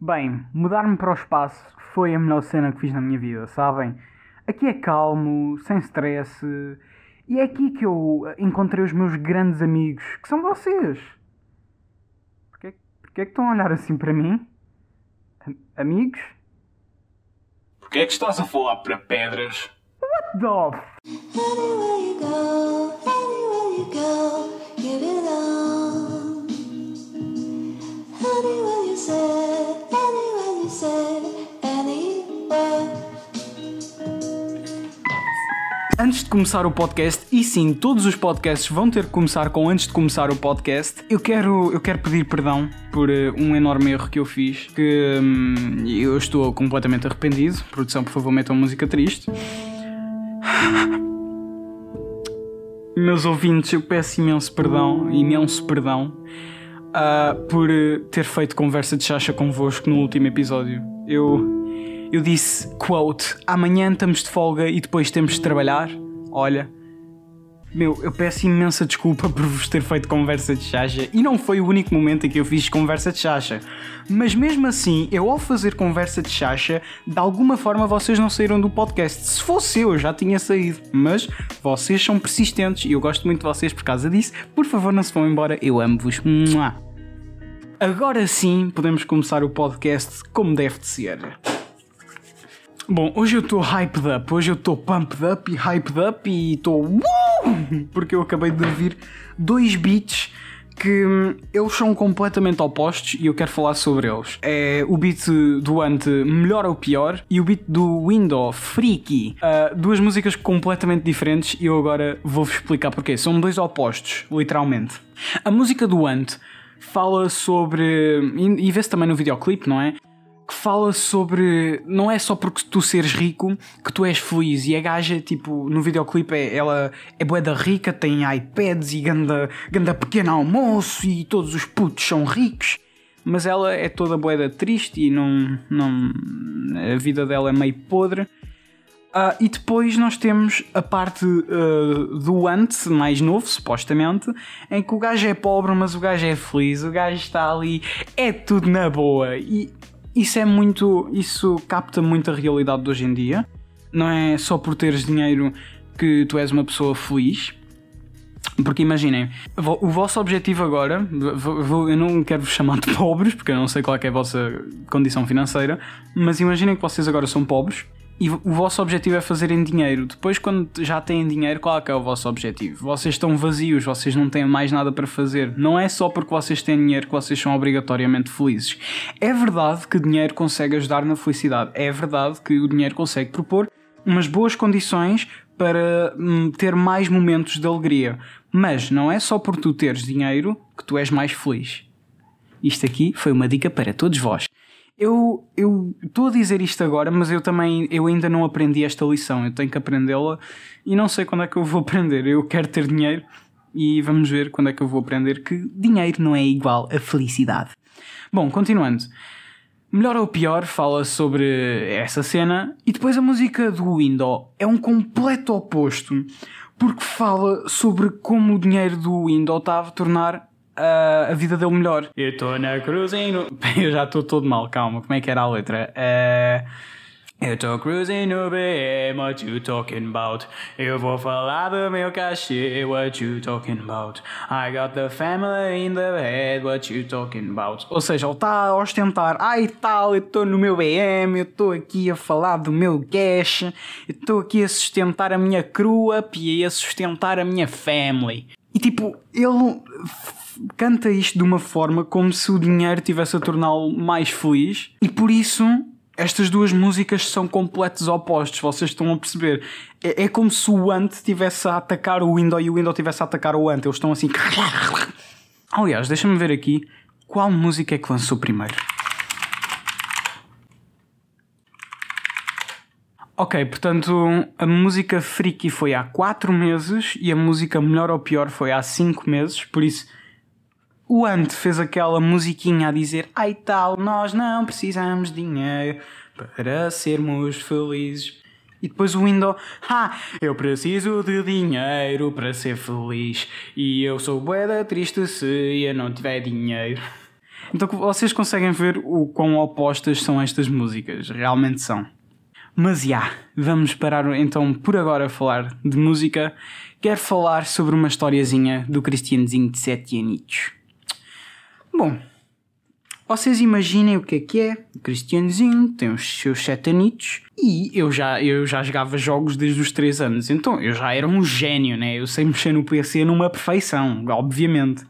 Bem, mudar-me para o espaço foi a melhor cena que fiz na minha vida, sabem? Aqui é calmo, sem stress, e é aqui que eu encontrei os meus grandes amigos, que são vocês. Porquê, porquê é que estão a olhar assim para mim? A- amigos? Porquê é que estás a falar para pedras? What the Anywhere Antes de começar o podcast, e sim, todos os podcasts vão ter que começar com antes de começar o podcast, eu quero, eu quero pedir perdão por eh, um enorme erro que eu fiz, que hum, eu estou completamente arrependido. Produção, por favor, metam música triste. Meus ouvintes, eu peço imenso perdão, imenso perdão, ah, por eh, ter feito conversa de chacha convosco no último episódio. Eu, eu disse, quote, amanhã estamos de folga e depois temos de trabalhar. Olha, meu, eu peço imensa desculpa por vos ter feito conversa de chacha e não foi o único momento em que eu fiz conversa de chacha. Mas mesmo assim, eu ao fazer conversa de chacha, de alguma forma vocês não saíram do podcast. Se fosse eu, já tinha saído. Mas vocês são persistentes e eu gosto muito de vocês por causa disso. Por favor, não se vão embora, eu amo-vos. Agora sim, podemos começar o podcast como deve de ser. Bom, hoje eu estou hyped up, hoje eu estou pumped up e hyped up e estou uh! porque eu acabei de ouvir dois beats que hum, eles são completamente opostos e eu quero falar sobre eles. É o beat do Ante Melhor ou Pior e o beat do Window Freaky. Ah, duas músicas completamente diferentes e eu agora vou-vos explicar porquê. São dois opostos, literalmente. A música do Ante fala sobre. E, e vê-se também no videoclipe, não é? Que fala sobre. Não é só porque tu seres rico que tu és feliz. E a gaja, tipo, no videoclipe, é, ela é bué da rica, tem iPads e ganda, ganda pequeno almoço e todos os putos são ricos. Mas ela é toda boeda triste e não, não. A vida dela é meio podre. Ah, e depois nós temos a parte ah, do antes, mais novo, supostamente, em que o gajo é pobre, mas o gajo é feliz, o gajo está ali, é tudo na boa. E isso é muito. Isso capta muito a realidade de hoje em dia. Não é só por teres dinheiro que tu és uma pessoa feliz. Porque imaginem, o vosso objetivo agora, eu não quero vos chamar de pobres, porque eu não sei qual é, é a vossa condição financeira, mas imaginem que vocês agora são pobres e o vosso objetivo é fazerem dinheiro. Depois, quando já têm dinheiro, qual é que é o vosso objetivo? Vocês estão vazios, vocês não têm mais nada para fazer. Não é só porque vocês têm dinheiro que vocês são obrigatoriamente felizes. É verdade que dinheiro consegue ajudar na felicidade. É verdade que o dinheiro consegue propor umas boas condições para hum, ter mais momentos de alegria. Mas não é só por tu teres dinheiro que tu és mais feliz. Isto aqui foi uma dica para todos vós. Eu eu estou a dizer isto agora, mas eu também eu ainda não aprendi esta lição. Eu tenho que aprendê-la e não sei quando é que eu vou aprender. Eu quero ter dinheiro e vamos ver quando é que eu vou aprender que dinheiro não é igual a felicidade. Bom, continuando. Melhor ou pior fala sobre essa cena e depois a música do Window é um completo oposto porque fala sobre como o dinheiro do Window está a tornar ah, a vida dele melhor. Eu estou na cruzinho. Eu já estou todo mal, calma. Como é que era a letra? Eh, Eu estou cruising no BM, what you talking about? Eu vou falar do meu cachê, what you talking about? I got the family in the bed, what you talking about? Ou seja, ele está a ostentar, ai tal, eu estou no meu BM, eu estou aqui a falar do meu cash, eu estou aqui a sustentar a minha crew up e a sustentar a minha family. E tipo, ele canta isto de uma forma como se o dinheiro tivesse a torná-lo mais feliz e por isso estas duas músicas são completos opostos, vocês estão a perceber. É, é como se o Ant estivesse a atacar o Window e o Window estivesse a atacar o Ant. Eles estão assim. Aliás, deixa-me ver aqui qual música é que lançou primeiro. Ok, portanto, a música Freaky foi há 4 meses e a música Melhor ou Pior foi há 5 meses, por isso o Ant fez aquela musiquinha a dizer Ai tal, nós não precisamos de dinheiro para sermos felizes. E depois o Window, ah, eu preciso de dinheiro para ser feliz e eu sou boeda triste se eu não tiver dinheiro. Então vocês conseguem ver o quão opostas são estas músicas, realmente são. Mas já, vamos parar então por agora a falar de música. Quero falar sobre uma historiazinha do Cristianzinho de 7 aninhos. Bom, vocês imaginem o que é que é. O Cristianzinho tem os seus 7 aninhos e eu já, eu já jogava jogos desde os 3 anos. Então eu já era um gênio, né? Eu sei mexer no PC numa perfeição, obviamente.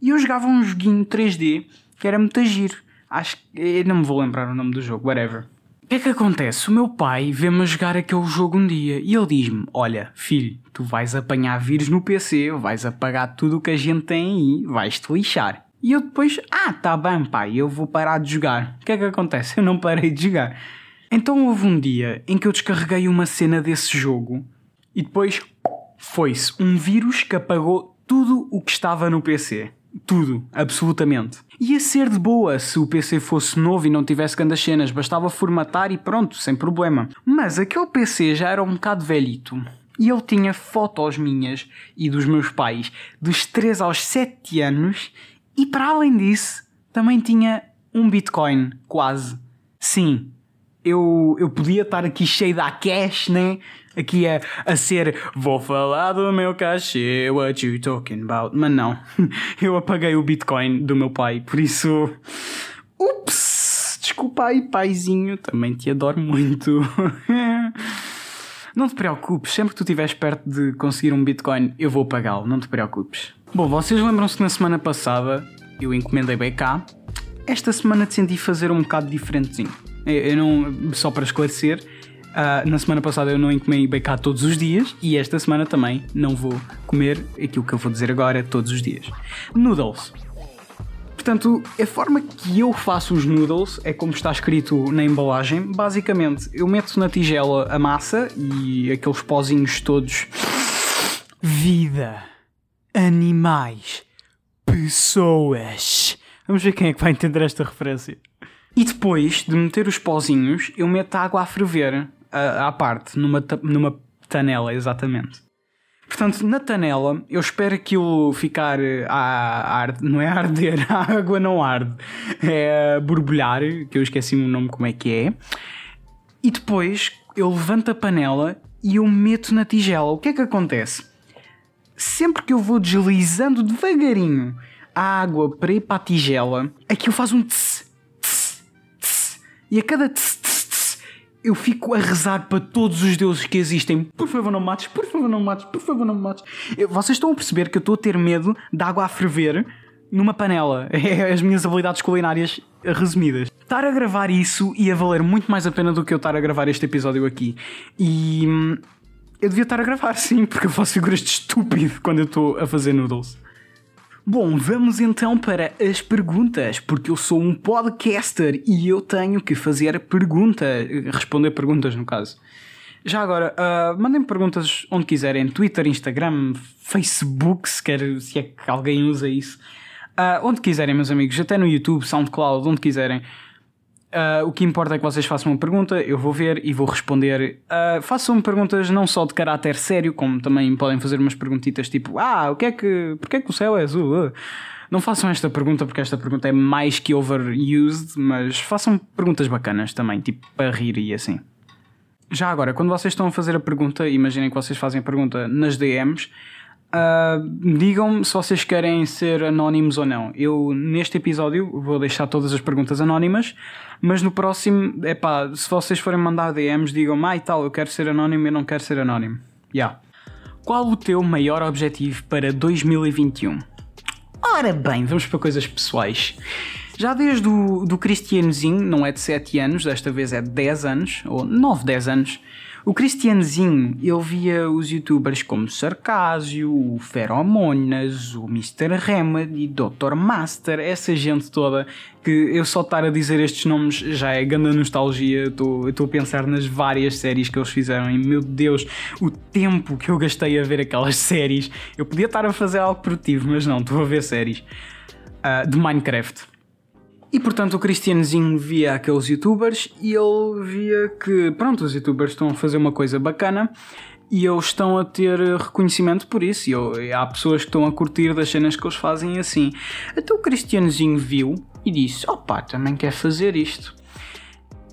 E eu jogava um joguinho 3D que era muito giro. Acho que. Não me vou lembrar o nome do jogo, whatever. O que é que acontece? O meu pai vê-me a jogar aquele jogo um dia e ele diz-me: Olha, filho, tu vais apanhar vírus no PC, vais apagar tudo o que a gente tem aí, vais-te lixar. E eu depois, ah, tá bem, pai, eu vou parar de jogar. O que é que acontece? Eu não parei de jogar. Então houve um dia em que eu descarreguei uma cena desse jogo e depois foi-se um vírus que apagou tudo o que estava no PC. Tudo, absolutamente. Ia ser de boa se o PC fosse novo e não tivesse grandes cenas, bastava formatar e pronto, sem problema. Mas aquele PC já era um bocado velhito. E ele tinha fotos minhas e dos meus pais dos 3 aos 7 anos e para além disso também tinha um Bitcoin, quase. Sim, eu, eu podia estar aqui cheio da cash, né? Aqui a, a ser vou falar do meu cachê, what you talking about? Mas não, eu apaguei o Bitcoin do meu pai, por isso. Ups! Desculpa aí, paizinho, também te adoro muito. Não te preocupes, sempre que tu estiveres perto de conseguir um Bitcoin, eu vou pagá-lo, não te preocupes. Bom, vocês lembram-se que na semana passada eu encomendei BK? Esta semana decidi fazer um bocado diferentezinho. Eu não, só para esclarecer, ah, na semana passada eu não encomei BK todos os dias e esta semana também não vou comer aquilo que eu vou dizer agora todos os dias. Noodles. Portanto, a forma que eu faço os noodles é como está escrito na embalagem. Basicamente, eu meto na tigela a massa e aqueles pozinhos todos. Vida, animais, pessoas. Vamos ver quem é que vai entender esta referência. E depois de meter os pozinhos, eu meto a água a ferver à, parte, numa, numa panela, exatamente. Portanto, na tanela, eu espero aquilo ficar a, a não é arder, a água não arde, é a borbulhar, que eu esqueci o nome como é que é. E depois eu levanto a panela e eu meto na tigela. O que é que acontece? Sempre que eu vou deslizando devagarinho a água para ir para a tigela, aquilo faz um tss. E a cada tss, tss, tss, eu fico a rezar para todos os deuses que existem. Por favor, não me mates, por favor, não me mates, por favor, não me mates. Eu- vocês estão a perceber que eu estou a ter medo de água a ferver numa panela. É as minhas habilidades culinárias resumidas. Estar a gravar isso ia valer muito mais a pena do que eu estar a gravar este episódio aqui. E. hum, Eu devia estar a gravar, sim, porque eu faço figuras de estúpido quando eu estou a fazer noodles. Bom, vamos então para as perguntas, porque eu sou um podcaster e eu tenho que fazer pergunta, responder perguntas no caso. Já agora, ah, mandem perguntas onde quiserem, Twitter, Instagram, Facebook, se, quer, se é que alguém usa isso. Ah, onde quiserem, meus amigos, até no YouTube, SoundCloud, onde quiserem. Ah, o que importa é que vocês façam uma pergunta, eu vou ver e vou responder. Ah, façam perguntas não só de caráter sério, como também podem fazer umas perguntitas tipo: Ah, o que é que. Porquê é que o céu é azul? Ah. Não façam esta pergunta porque esta pergunta é mais que overused, mas façam perguntas bacanas também, tipo para rir e assim. Já agora, quando vocês estão a fazer a pergunta, imaginem que vocês fazem a pergunta nas DMs, ah, digam-me se vocês querem ser anónimos ou não. Eu, neste episódio, vou deixar todas as perguntas anónimas, mas no próximo, é pá, se vocês forem mandar DMs, digam-me, ah e tal, eu quero ser anónimo, eu não quero ser anónimo. Ya. Qual o teu maior objetivo para 2021? Ora bem, vamos para coisas pessoais. Já desde o do Cristianozinho, não é de 7 anos, desta vez é de 10 anos, ou 9, 10 anos. O Cristianozinho, ele via os youtubers como Sarcásio, o Feromonas, o Mr. Remedy, Dr. Master, essa gente toda que eu só estar a dizer estes nomes já é grande nostalgia. Eu estou a pensar nas várias séries que eles fizeram e meu Deus, o tempo que eu gastei a ver aquelas séries. Eu podia estar a fazer algo produtivo, mas não, estou a ver séries ah, de Minecraft. E portanto o Cristianozinho via aqueles youtubers e ele via que, pronto, os youtubers estão a fazer uma coisa bacana e eles estão a ter reconhecimento por isso. E eu- e há pessoas que estão a curtir das cenas que eles fazem assim. Até o Cristianozinho viu e disse: opá, também quer fazer isto.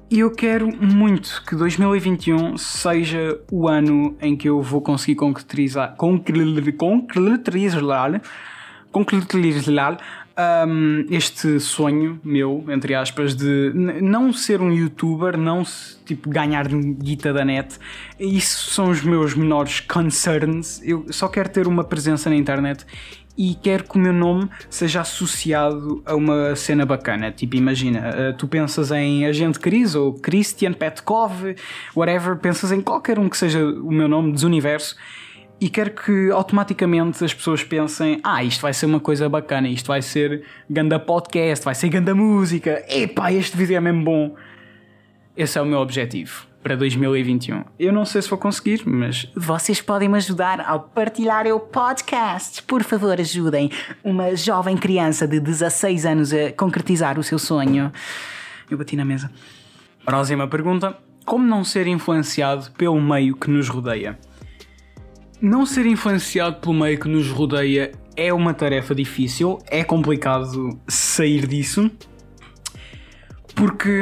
E eu quero muito que 2021 seja o ano em que eu vou conseguir concretizar, concre- concretizar, concretizar um, este sonho meu, entre aspas, de não ser um youtuber, não tipo ganhar guita da net. Isso são os meus menores concerns. Eu só quero ter uma presença na internet e quero que o meu nome seja associado a uma cena bacana. Tipo, imagina, eh, tu pensas em Agente Cris ou Christian Petkov, whatever, pensas em qualquer um que seja o meu nome dos universo e quero que automaticamente as pessoas pensem: ah, isto vai ser uma coisa bacana, isto vai ser ganda podcast, vai ser ganda música, epá, este vídeo é mesmo bom. Esse é o meu objetivo para 2021. Eu não sei se vou conseguir, mas Vocês podem me ajudar ao partilhar o podcast. Por favor, ajudem uma jovem criança de 16 anos a concretizar o seu sonho. eu bati na mesa. Próxima pergunta: Como não ser influenciado pelo meio que nos rodeia? Não ser influenciado pelo meio que nos rodeia é uma tarefa difícil, é complicado sair disso, porque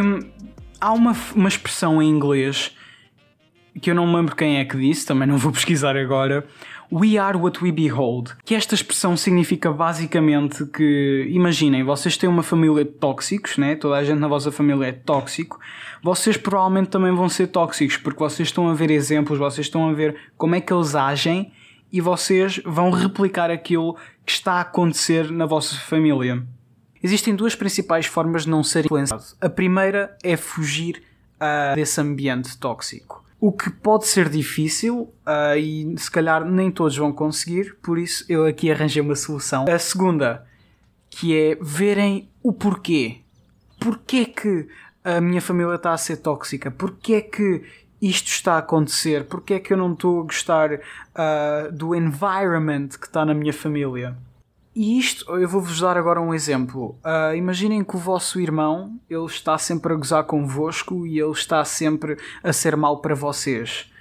há uma, uma expressão em inglês que eu não me lembro quem é que disse, também não vou pesquisar agora. We are what we behold. Que esta expressão significa basicamente que, imaginem, vocês têm uma família de tóxicos, né? Toda a gente na vossa família é tóxico. Vocês provavelmente também vão ser tóxicos, porque vocês estão a ver exemplos, vocês estão a ver como é que eles agem e vocês vão replicar aquilo que está a acontecer na vossa família. Existem duas principais formas de não ser influenciado. A primeira é fugir ah, desse ambiente tóxico. O que pode ser difícil ah, e se calhar nem todos vão conseguir, por isso eu aqui arranjei uma solução. A segunda, que é verem o porquê. Porquê que a minha família está a ser tóxica? Porquê que isto está a acontecer? Porquê é que eu não estou a gostar ah, do environment que está na minha família? E isto, eu vou-vos dar agora um exemplo. Ah, imaginem que o vosso irmão, ele está sempre a gozar convosco e ele está sempre a ser mau para vocês.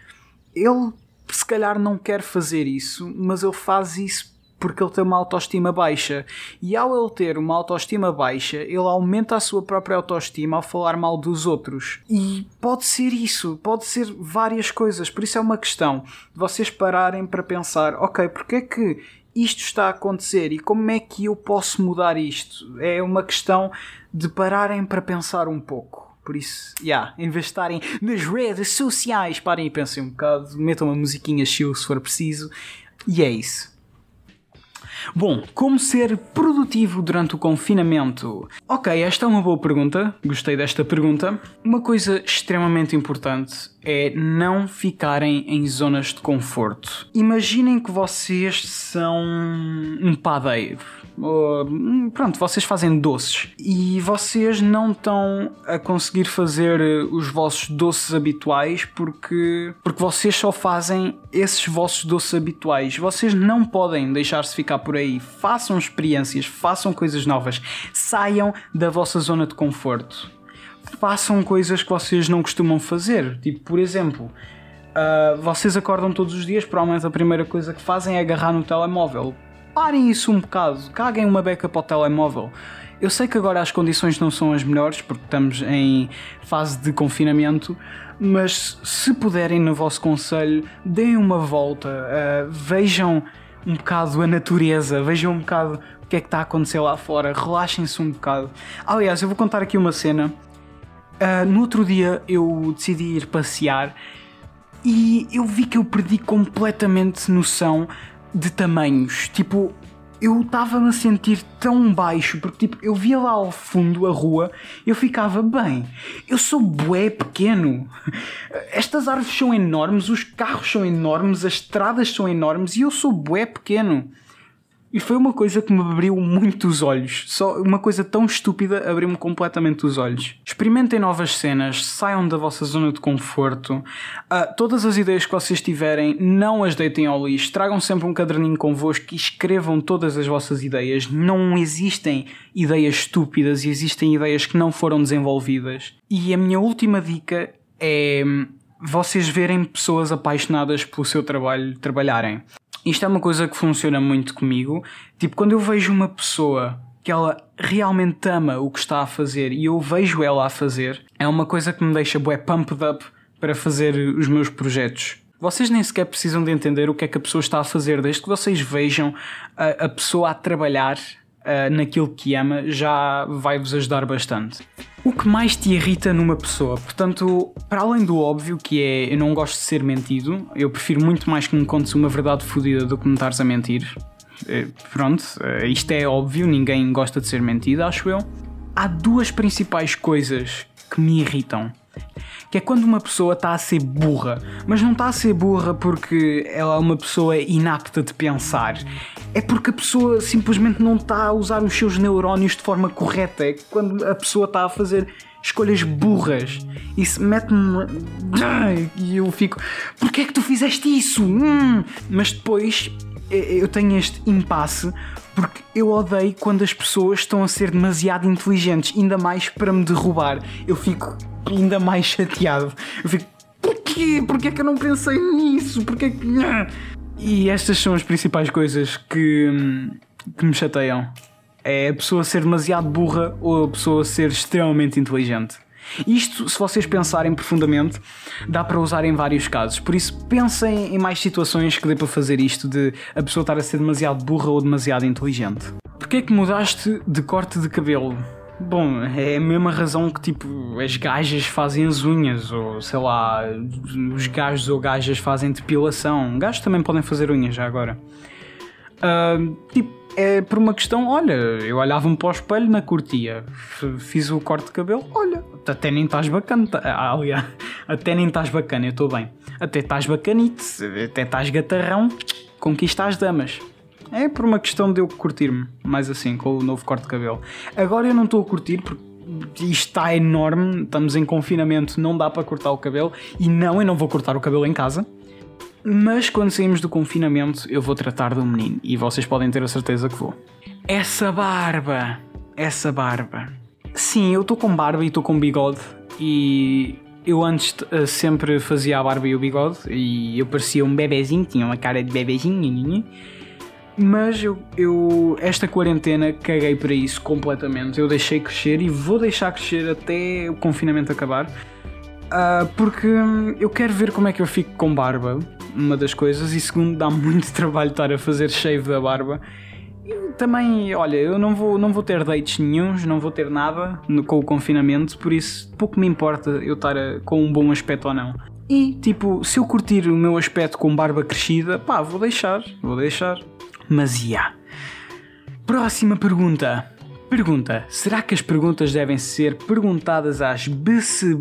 Ele, se calhar, não quer fazer isso, mas ele faz isso porque ele tem uma autoestima baixa. E ao ele ter uma autoestima baixa, ele aumenta a sua própria autoestima ao falar mal dos outros. E pode ser isso, pode ser várias coisas. Por isso é uma questão de vocês pararem para pensar: ok, porque é que isto está a acontecer e como é que eu posso mudar isto? É uma questão de pararem para pensar um pouco. Por isso, yeah, em vez de estarem nas redes sociais, parem e pensem um bocado, metam uma musiquinha chill se for preciso. E é isso. Bom, como ser produtivo durante o confinamento? Ok, esta é uma boa pergunta, gostei desta pergunta. Uma coisa extremamente importante é não ficarem em zonas de conforto. Imaginem que vocês são um padeiro. Hum, pronto, vocês fazem doces e vocês não estão a conseguir fazer eh, os vossos doces habituais porque, porque vocês só fazem esses vossos doces habituais. Vocês não podem deixar-se ficar por aí. Façam experiências, façam coisas novas, saiam da vossa zona de conforto. Façam coisas que vocês não costumam fazer. Tipo, por exemplo, ah, vocês acordam todos os dias, provavelmente a primeira coisa que fazem é agarrar no telemóvel. Parem isso um bocado, caguem uma beca para o telemóvel. Eu sei que agora as condições não são as melhores porque estamos em fase de confinamento, mas se puderem no vosso conselho, deem uma volta, ah, vejam um bocado a natureza, vejam um bocado o que é que está a acontecer lá fora, relaxem-se um bocado. Aliás, eu vou contar aqui uma cena. Ah, no outro dia eu decidi ir passear e eu vi que eu perdi completamente noção de tamanhos. Tipo, eu estava-me a sentir tão baixo, porque tipo, eu via lá ao fundo a rua, eu ficava bem. Eu sou bué pequeno. Estas árvores são enormes, os carros são enormes, as estradas são enormes e eu sou bué pequeno. E foi uma coisa que me abriu muito os olhos. Só uma coisa tão estúpida abriu-me completamente os olhos. Experimentem novas cenas, saiam da vossa zona de conforto. Ah, todas as ideias que vocês tiverem, não as deitem ao lixo. Tragam sempre um caderninho convosco e escrevam todas as vossas ideias. Não existem ideias estúpidas e existem ideias que não foram desenvolvidas. E a minha última dica é hum, vocês verem pessoas apaixonadas pelo seu trabalho trabalharem. Isto é uma coisa que funciona muito comigo. Tipo, quando eu vejo uma pessoa que ela realmente ama o que está a fazer e eu vejo ela a fazer, é uma coisa que me deixa bué pumped up para fazer os meus projetos. Vocês nem sequer precisam de entender o que é que a pessoa está a fazer, desde que vocês vejam a, a pessoa a trabalhar uh, naquilo que ama, já vai-vos ajudar bastante. O que mais te irrita numa pessoa? Portanto, para além do óbvio que é eu não gosto de ser mentido, eu prefiro muito mais que me contes uma verdade fodida do que me estares a mentir. Eh, Pronto, eh, isto é óbvio, ninguém gosta de ser mentido, acho eu. Há duas principais coisas que me irritam que é quando uma pessoa está a ser burra, mas não está a ser burra porque ela é uma pessoa inapta de pensar. É porque a pessoa simplesmente não está a usar os seus neurónios de forma correta. É quando a pessoa está a fazer escolhas burras. Isso mete-me. E eu fico. Porquê é que tu fizeste isso? Hum. Mas depois eu tenho este impasse porque eu odeio quando as pessoas estão a ser demasiado inteligentes, ainda mais para me derrubar. Eu fico ainda mais chateado. Eu fico, porquê? Porquê é que eu não pensei nisso? Porquê que. E estas são as principais coisas que, hum, que me chateiam. É a pessoa ser demasiado burra ou a pessoa ser extremamente inteligente. Isto, se vocês pensarem profundamente, dá para usar em vários casos. Por isso, pensem em mais situações que dê para fazer isto de a pessoa estar a ser demasiado burra ou demasiado inteligente. Porquê é que mudaste de corte de cabelo? Bom, é a mesma razão que tipo as gajas fazem as unhas, ou sei lá, os gajos ou gajas fazem depilação. Gajos também podem fazer unhas já agora. Ah, tipo, é por uma questão, olha, eu olhava-me para o espelho na curtia, fiz o corte de cabelo, olha, até nem estás bacana, tá- ah, aliás, até nem estás bacana, eu estou bem, até estás bacanite, até estás gatarrão, conquista as damas. É por uma questão de eu curtir-me, mais assim, com o novo corte de cabelo. Agora eu não estou a curtir porque isto está enorme, estamos em confinamento, não dá para cortar o cabelo, e não, eu não vou cortar o cabelo em casa. Mas quando saímos do confinamento, eu vou tratar do menino e vocês podem ter a certeza que vou. Essa barba! Essa barba. Sim, eu estou com barba e estou com bigode e eu antes eh, sempre fazia a barba e o bigode e eu parecia um bebezinho, tinha uma cara de bebezinho. Mas eu, eu esta quarentena caguei para isso completamente. Eu deixei crescer e vou deixar crescer até o confinamento acabar. Ah, porque hum, eu quero ver como é que eu fico com barba, uma das coisas, e segundo, dá muito trabalho estar a fazer shave da barba. E também, olha, eu não vou, não vou ter dates nenhuns, não vou ter nada no- com o confinamento, por isso pouco me importa eu estar a- com um bom aspecto ou não. E, tipo, se eu curtir o meu aspecto com barba crescida, pá, vou deixar, vou deixar. Mas, já. Próxima pergunta. Pergunta: será que as perguntas devem ser perguntadas às BC?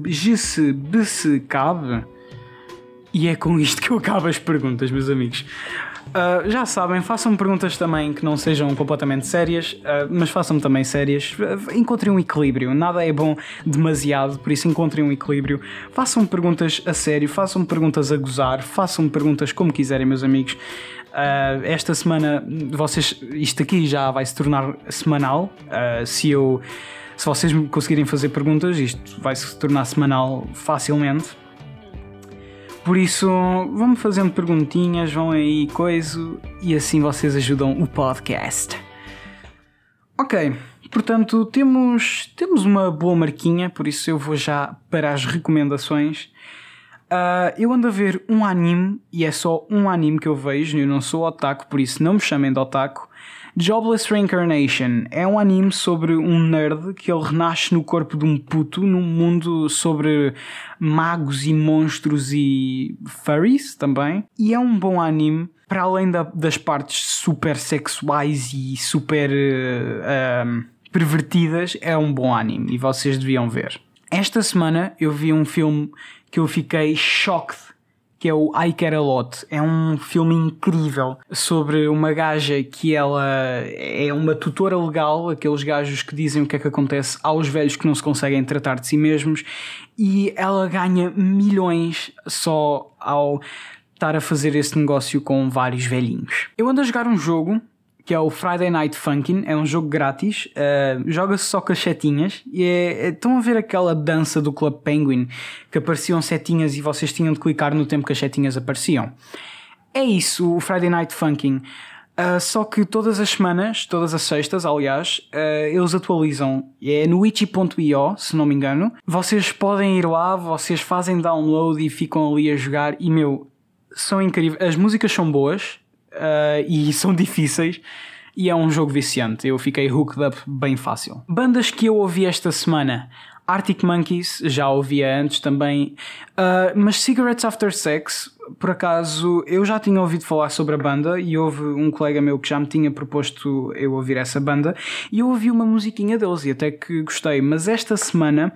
E é com isto que eu acabo as perguntas, meus amigos. Ah, já sabem, façam perguntas também que não sejam completamente sérias, ah, mas façam também sérias. Ah, Encontrem um equilíbrio. Nada é bom demasiado, por isso encontrem um equilíbrio. Façam perguntas a sério, façam perguntas a gozar, façam perguntas como quiserem, meus amigos. Uh, esta semana vocês isto aqui já vai se tornar semanal Uh, se eu se vocês me conseguirem fazer perguntas isto vai se tornar semanal facilmente por isso vão-me fazendo perguntinhas vão aí coisa e assim vocês ajudam o podcast ok portanto temos temos uma boa marquinha por isso eu vou já para as recomendações Uh, eu ando a ver um anime e é só um anime que eu vejo. Eu não sou otaku, por isso não me chamem de otaku. Jobless Reincarnation é um anime sobre um nerd que ele renasce no corpo de um puto num mundo sobre magos e monstros e furries também. E é um bom anime. Para além da- das partes super sexuais e super uh, um, pervertidas, é um bom anime e vocês deviam ver. Esta semana eu vi um filme que eu fiquei shocked, que é o I Care A Lot. É um filme incrível sobre uma gaja que ela é uma tutora legal, aqueles gajos que dizem o que é que acontece aos velhos que não se conseguem tratar de si mesmos, e ela ganha milhões só ao estar a fazer esse negócio com vários velhinhos. Eu ando a jogar um jogo que é o Friday Night Funkin', é um jogo grátis, uh, joga-se só com as setinhas e é, é- estão a ver aquela dança do Club Penguin que apareciam setinhas e vocês tinham de clicar no tempo que as setinhas apareciam. É isso, o Friday Night Funkin'. Uh, só que todas as semanas, todas as sextas, aliás, uh, eles atualizam. É no itchy.io, se não me engano. Vocês podem ir lá, vocês fazem download e ficam ali a jogar. E meu, são incríveis. As músicas são boas uh, e são difíceis. E é um jogo viciante. Eu fiquei hooked up bem fácil. Bandas que eu ouvi esta semana. Arctic Monkeys, já ouvia antes também. Uh, mas Cigarettes After Sex, por acaso, eu já tinha ouvido falar sobre a banda e houve um colega meu que já me tinha proposto eu ouvir essa banda e eu ouvi uma musiquinha deles e até que gostei. Mas esta semana.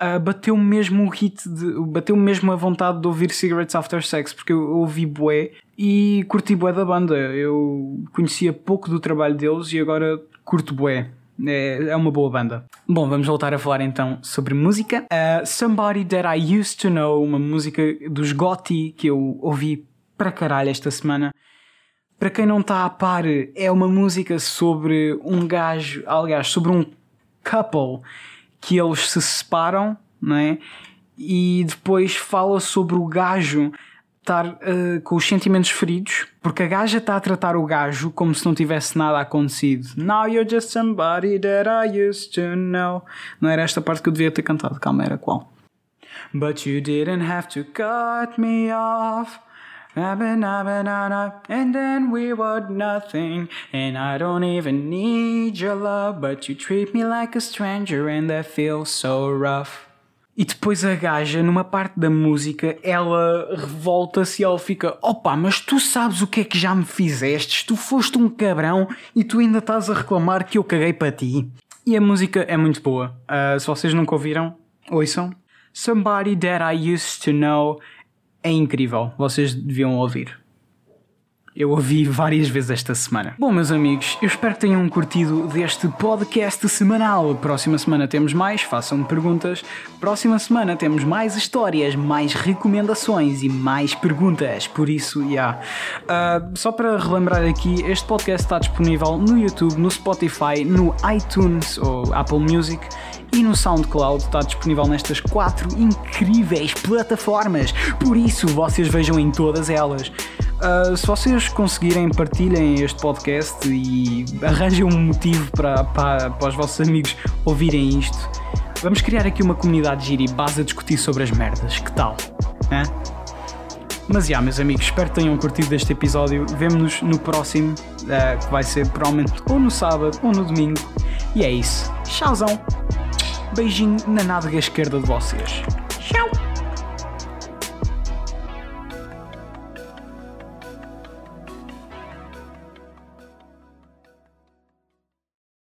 Uh, bateu mesmo o hit, de, bateu mesmo a vontade de ouvir Cigarettes After Sex, porque eu ouvi bué e curti bué da banda. Eu conhecia pouco do trabalho deles e agora curto bué. É, é uma boa banda. Bom, vamos voltar a falar então sobre música. Uh, Somebody That I Used to Know, uma música dos Gotti que eu ouvi para caralho esta semana. Para quem não está a par, é uma música sobre um gajo, aliás, sobre um couple que eles se separam, não é? E depois fala sobre o gajo estar uh, com os sentimentos feridos, porque a gaja está a tratar o gajo como se não tivesse nada acontecido. Now you're just somebody that I used to know. Não era esta parte que eu devia ter cantado, calma, era qual? But you didn't have to cut me off. And then we were nothing, and I don't even need your love, but you treat me like a stranger, and that feels so rough. E depois a gaja, numa parte da música, ela revolta-se e ela fica: Opa, mas tu sabes o que é que já me fizeste? Tu foste um cabrão e tu ainda estás a reclamar que eu caguei para ti. E a música é muito boa. Uh, se vocês nunca ouviram, ouçam. Somebody That I Used to Know é incrível. Vocês deviam ouvir. Eu ouvi várias vezes esta semana. Bom, meus amigos, eu espero que tenham curtido deste podcast semanal. Próxima semana temos mais, façam-me perguntas. Próxima semana temos mais histórias, mais recomendações e mais perguntas. Por isso, já. Yeah. Uh, só para relembrar aqui, este podcast está disponível no YouTube, no Spotify, no iTunes ou Apple Music e no SoundCloud está disponível nestas quatro incríveis plataformas. Por isso, vocês vejam em todas elas. Uh, se vocês conseguirem, partilhem este podcast e arranjem um motivo para, para, para os vossos amigos ouvirem isto. Vamos criar aqui uma comunidade gira e base a discutir sobre as merdas. Que tal? Hã? Mas já, meus amigos, espero que tenham curtido este episódio. Vemo-nos no próximo, uh, que vai ser provavelmente ou no sábado ou no domingo. E é isso. Tchauzão! Beijinho na nádega esquerda de vocês.